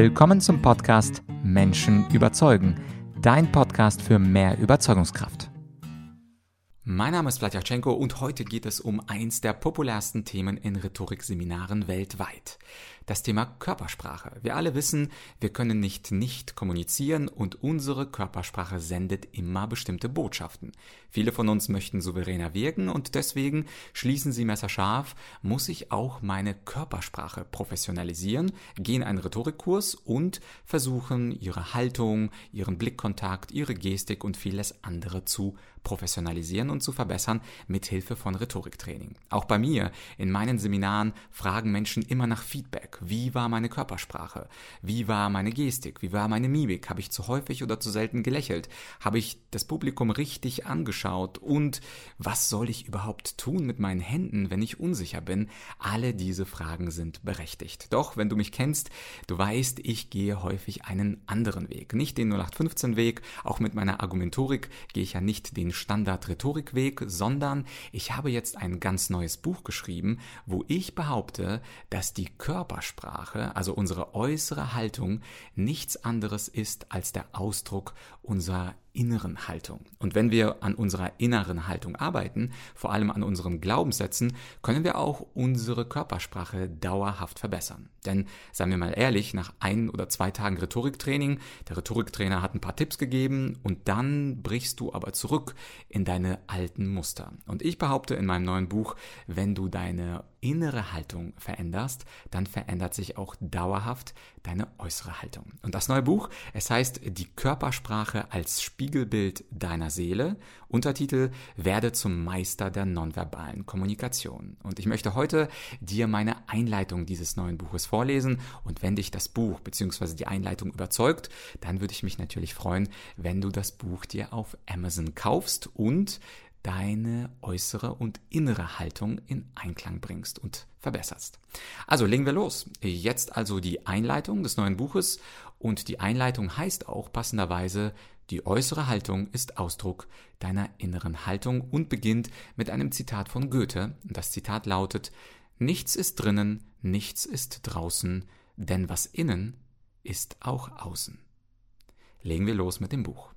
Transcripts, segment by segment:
Willkommen zum Podcast Menschen überzeugen, dein Podcast für mehr Überzeugungskraft. Mein Name ist Vladyachenko und heute geht es um eins der populärsten Themen in Rhetorikseminaren weltweit. Das Thema Körpersprache. Wir alle wissen, wir können nicht nicht kommunizieren und unsere Körpersprache sendet immer bestimmte Botschaften. Viele von uns möchten souveräner wirken und deswegen schließen sie messerscharf, muss ich auch meine Körpersprache professionalisieren, gehen einen Rhetorikkurs und versuchen ihre Haltung, ihren Blickkontakt, ihre Gestik und vieles andere zu professionalisieren und zu verbessern mit Hilfe von Rhetoriktraining. Auch bei mir in meinen Seminaren fragen Menschen immer nach Feedback. Wie war meine Körpersprache? Wie war meine Gestik? Wie war meine Mimik? Habe ich zu häufig oder zu selten gelächelt? Habe ich das Publikum richtig angeschaut? Und was soll ich überhaupt tun mit meinen Händen, wenn ich unsicher bin? Alle diese Fragen sind berechtigt. Doch, wenn du mich kennst, du weißt, ich gehe häufig einen anderen Weg. Nicht den 0815 Weg, auch mit meiner Argumentorik gehe ich ja nicht den Standard-Rhetorikweg, sondern ich habe jetzt ein ganz neues Buch geschrieben, wo ich behaupte, dass die Körpersprache Körpersprache, also unsere äußere Haltung, nichts anderes ist als der Ausdruck unserer inneren Haltung. Und wenn wir an unserer inneren Haltung arbeiten, vor allem an unseren Glaubenssätzen, können wir auch unsere Körpersprache dauerhaft verbessern. Denn, seien wir mal ehrlich, nach ein oder zwei Tagen Rhetoriktraining, der Rhetoriktrainer hat ein paar Tipps gegeben und dann brichst du aber zurück in deine alten Muster. Und ich behaupte in meinem neuen Buch, wenn du deine innere Haltung veränderst, dann verändert sich auch dauerhaft deine äußere Haltung. Und das neue Buch, es heißt Die Körpersprache als Spiegelbild deiner Seele, Untertitel Werde zum Meister der nonverbalen Kommunikation. Und ich möchte heute dir meine Einleitung dieses neuen Buches vorlesen und wenn dich das Buch bzw. die Einleitung überzeugt, dann würde ich mich natürlich freuen, wenn du das Buch dir auf Amazon kaufst und deine äußere und innere Haltung in Einklang bringst und verbesserst. Also legen wir los. Jetzt also die Einleitung des neuen Buches und die Einleitung heißt auch passenderweise, die äußere Haltung ist Ausdruck deiner inneren Haltung und beginnt mit einem Zitat von Goethe. Das Zitat lautet, Nichts ist drinnen, nichts ist draußen, denn was innen ist auch außen. Legen wir los mit dem Buch.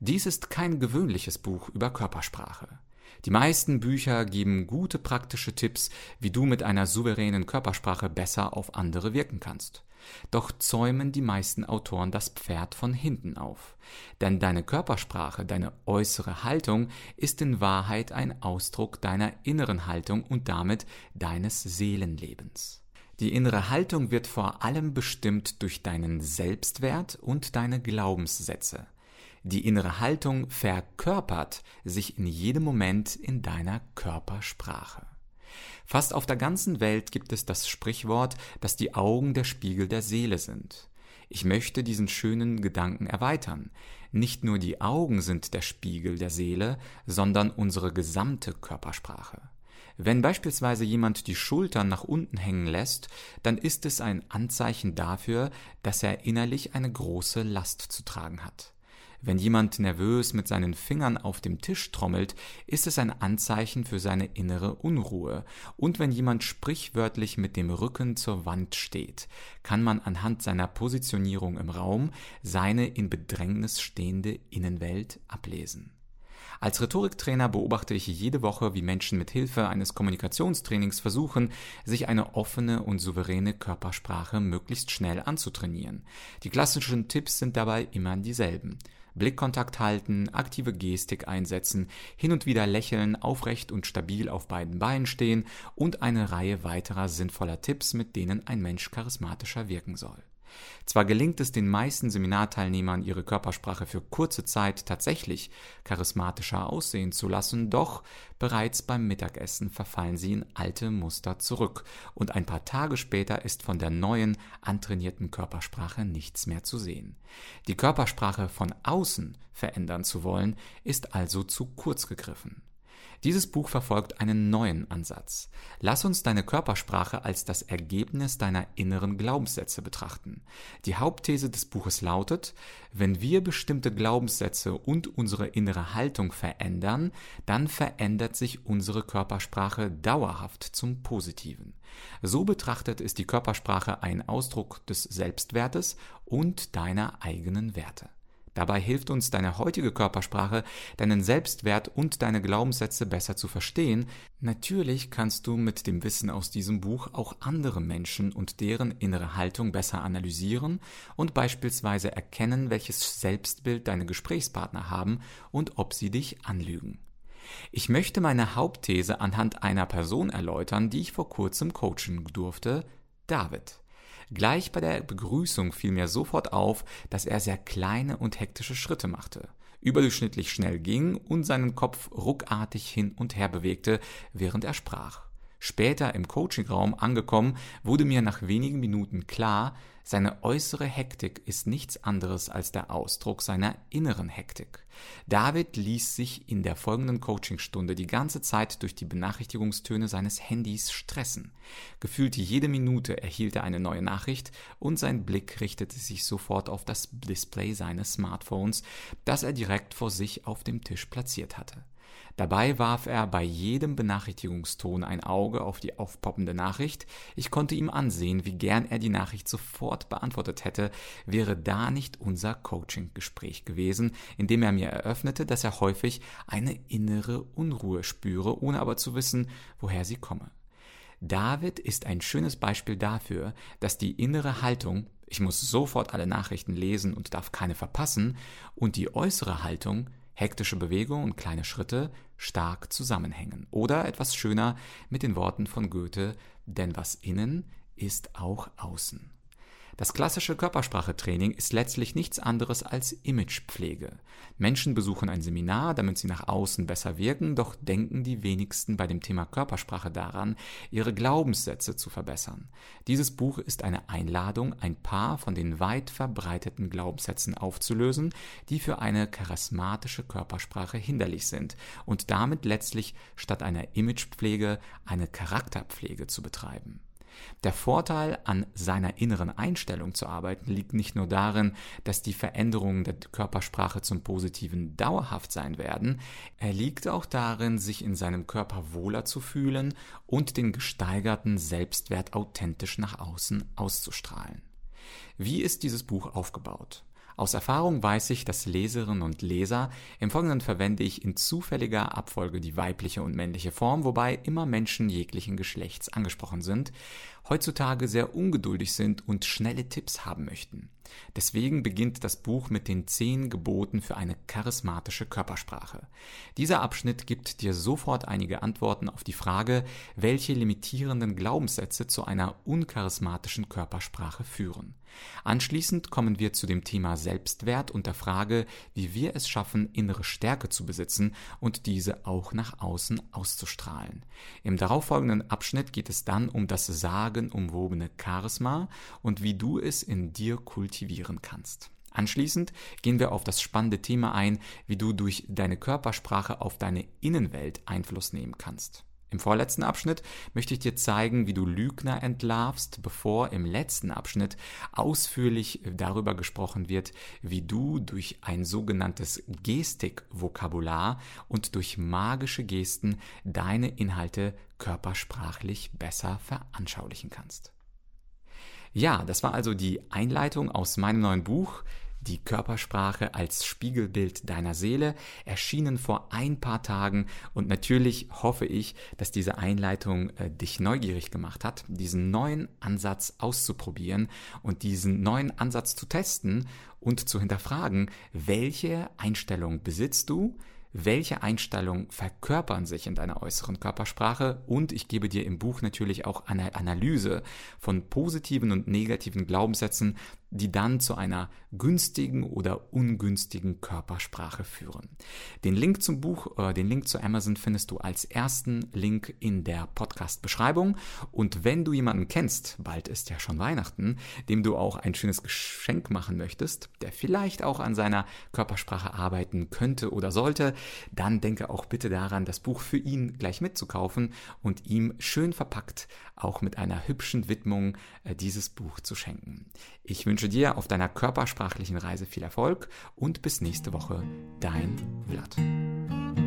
Dies ist kein gewöhnliches Buch über Körpersprache. Die meisten Bücher geben gute praktische Tipps, wie du mit einer souveränen Körpersprache besser auf andere wirken kannst. Doch zäumen die meisten Autoren das Pferd von hinten auf. Denn deine Körpersprache, deine äußere Haltung ist in Wahrheit ein Ausdruck deiner inneren Haltung und damit deines Seelenlebens. Die innere Haltung wird vor allem bestimmt durch deinen Selbstwert und deine Glaubenssätze. Die innere Haltung verkörpert sich in jedem Moment in deiner Körpersprache. Fast auf der ganzen Welt gibt es das Sprichwort, dass die Augen der Spiegel der Seele sind. Ich möchte diesen schönen Gedanken erweitern. Nicht nur die Augen sind der Spiegel der Seele, sondern unsere gesamte Körpersprache. Wenn beispielsweise jemand die Schultern nach unten hängen lässt, dann ist es ein Anzeichen dafür, dass er innerlich eine große Last zu tragen hat. Wenn jemand nervös mit seinen Fingern auf dem Tisch trommelt, ist es ein Anzeichen für seine innere Unruhe. Und wenn jemand sprichwörtlich mit dem Rücken zur Wand steht, kann man anhand seiner Positionierung im Raum seine in Bedrängnis stehende Innenwelt ablesen. Als Rhetoriktrainer beobachte ich jede Woche, wie Menschen mit Hilfe eines Kommunikationstrainings versuchen, sich eine offene und souveräne Körpersprache möglichst schnell anzutrainieren. Die klassischen Tipps sind dabei immer dieselben. Blickkontakt halten, aktive Gestik einsetzen, hin und wieder lächeln, aufrecht und stabil auf beiden Beinen stehen und eine Reihe weiterer sinnvoller Tipps, mit denen ein Mensch charismatischer wirken soll. Zwar gelingt es den meisten Seminarteilnehmern, ihre Körpersprache für kurze Zeit tatsächlich charismatischer aussehen zu lassen, doch bereits beim Mittagessen verfallen sie in alte Muster zurück und ein paar Tage später ist von der neuen, antrainierten Körpersprache nichts mehr zu sehen. Die Körpersprache von außen verändern zu wollen, ist also zu kurz gegriffen. Dieses Buch verfolgt einen neuen Ansatz. Lass uns deine Körpersprache als das Ergebnis deiner inneren Glaubenssätze betrachten. Die Hauptthese des Buches lautet, wenn wir bestimmte Glaubenssätze und unsere innere Haltung verändern, dann verändert sich unsere Körpersprache dauerhaft zum Positiven. So betrachtet ist die Körpersprache ein Ausdruck des Selbstwertes und deiner eigenen Werte. Dabei hilft uns deine heutige Körpersprache, deinen Selbstwert und deine Glaubenssätze besser zu verstehen. Natürlich kannst du mit dem Wissen aus diesem Buch auch andere Menschen und deren innere Haltung besser analysieren und beispielsweise erkennen, welches Selbstbild deine Gesprächspartner haben und ob sie dich anlügen. Ich möchte meine Hauptthese anhand einer Person erläutern, die ich vor kurzem coachen durfte, David. Gleich bei der Begrüßung fiel mir sofort auf, dass er sehr kleine und hektische Schritte machte, überdurchschnittlich schnell ging und seinen Kopf ruckartig hin und her bewegte, während er sprach. Später im Coachingraum angekommen, wurde mir nach wenigen Minuten klar, seine äußere Hektik ist nichts anderes als der Ausdruck seiner inneren Hektik. David ließ sich in der folgenden Coachingstunde die ganze Zeit durch die Benachrichtigungstöne seines Handys stressen. Gefühlt jede Minute erhielt er eine neue Nachricht und sein Blick richtete sich sofort auf das Display seines Smartphones, das er direkt vor sich auf dem Tisch platziert hatte. Dabei warf er bei jedem Benachrichtigungston ein Auge auf die aufpoppende Nachricht. Ich konnte ihm ansehen, wie gern er die Nachricht sofort beantwortet hätte, wäre da nicht unser Coaching-Gespräch gewesen, in dem er mir eröffnete, dass er häufig eine innere Unruhe spüre, ohne aber zu wissen, woher sie komme. David ist ein schönes Beispiel dafür, dass die innere Haltung, ich muss sofort alle Nachrichten lesen und darf keine verpassen, und die äußere Haltung, hektische Bewegung und kleine Schritte stark zusammenhängen. Oder etwas schöner mit den Worten von Goethe, denn was innen ist auch außen. Das klassische Körpersprachetraining ist letztlich nichts anderes als Imagepflege. Menschen besuchen ein Seminar, damit sie nach außen besser wirken, doch denken die wenigsten bei dem Thema Körpersprache daran, ihre Glaubenssätze zu verbessern. Dieses Buch ist eine Einladung, ein paar von den weit verbreiteten Glaubenssätzen aufzulösen, die für eine charismatische Körpersprache hinderlich sind und damit letztlich statt einer Imagepflege eine Charakterpflege zu betreiben. Der Vorteil an seiner inneren Einstellung zu arbeiten liegt nicht nur darin, dass die Veränderungen der Körpersprache zum Positiven dauerhaft sein werden, er liegt auch darin, sich in seinem Körper wohler zu fühlen und den gesteigerten Selbstwert authentisch nach außen auszustrahlen. Wie ist dieses Buch aufgebaut? Aus Erfahrung weiß ich, dass Leserinnen und Leser, im Folgenden verwende ich in zufälliger Abfolge die weibliche und männliche Form, wobei immer Menschen jeglichen Geschlechts angesprochen sind, heutzutage sehr ungeduldig sind und schnelle Tipps haben möchten. Deswegen beginnt das Buch mit den zehn Geboten für eine charismatische Körpersprache. Dieser Abschnitt gibt dir sofort einige Antworten auf die Frage, welche limitierenden Glaubenssätze zu einer uncharismatischen Körpersprache führen. Anschließend kommen wir zu dem Thema Selbstwert und der Frage, wie wir es schaffen, innere Stärke zu besitzen und diese auch nach außen auszustrahlen. Im darauffolgenden Abschnitt geht es dann um das sagenumwobene Charisma und wie du es in dir kultivieren kannst. Anschließend gehen wir auf das spannende Thema ein, wie du durch deine Körpersprache auf deine Innenwelt Einfluss nehmen kannst. Im vorletzten Abschnitt möchte ich dir zeigen, wie du Lügner entlarvst, bevor im letzten Abschnitt ausführlich darüber gesprochen wird, wie du durch ein sogenanntes Gestikvokabular und durch magische Gesten deine Inhalte körpersprachlich besser veranschaulichen kannst. Ja, das war also die Einleitung aus meinem neuen Buch die Körpersprache als Spiegelbild deiner Seele, erschienen vor ein paar Tagen. Und natürlich hoffe ich, dass diese Einleitung äh, dich neugierig gemacht hat, diesen neuen Ansatz auszuprobieren und diesen neuen Ansatz zu testen und zu hinterfragen, welche Einstellung besitzt du, welche Einstellungen verkörpern sich in deiner äußeren Körpersprache? Und ich gebe dir im Buch natürlich auch eine Analyse von positiven und negativen Glaubenssätzen, die dann zu einer günstigen oder ungünstigen Körpersprache führen. Den Link zum Buch, äh, den Link zu Amazon findest du als ersten Link in der Podcast-Beschreibung. Und wenn du jemanden kennst, bald ist ja schon Weihnachten, dem du auch ein schönes Geschenk machen möchtest, der vielleicht auch an seiner Körpersprache arbeiten könnte oder sollte, dann denke auch bitte daran, das Buch für ihn gleich mitzukaufen und ihm schön verpackt, auch mit einer hübschen Widmung, äh, dieses Buch zu schenken. Ich wünsche dir auf deiner körpersprachlichen Reise viel Erfolg und bis nächste Woche, dein Vlad.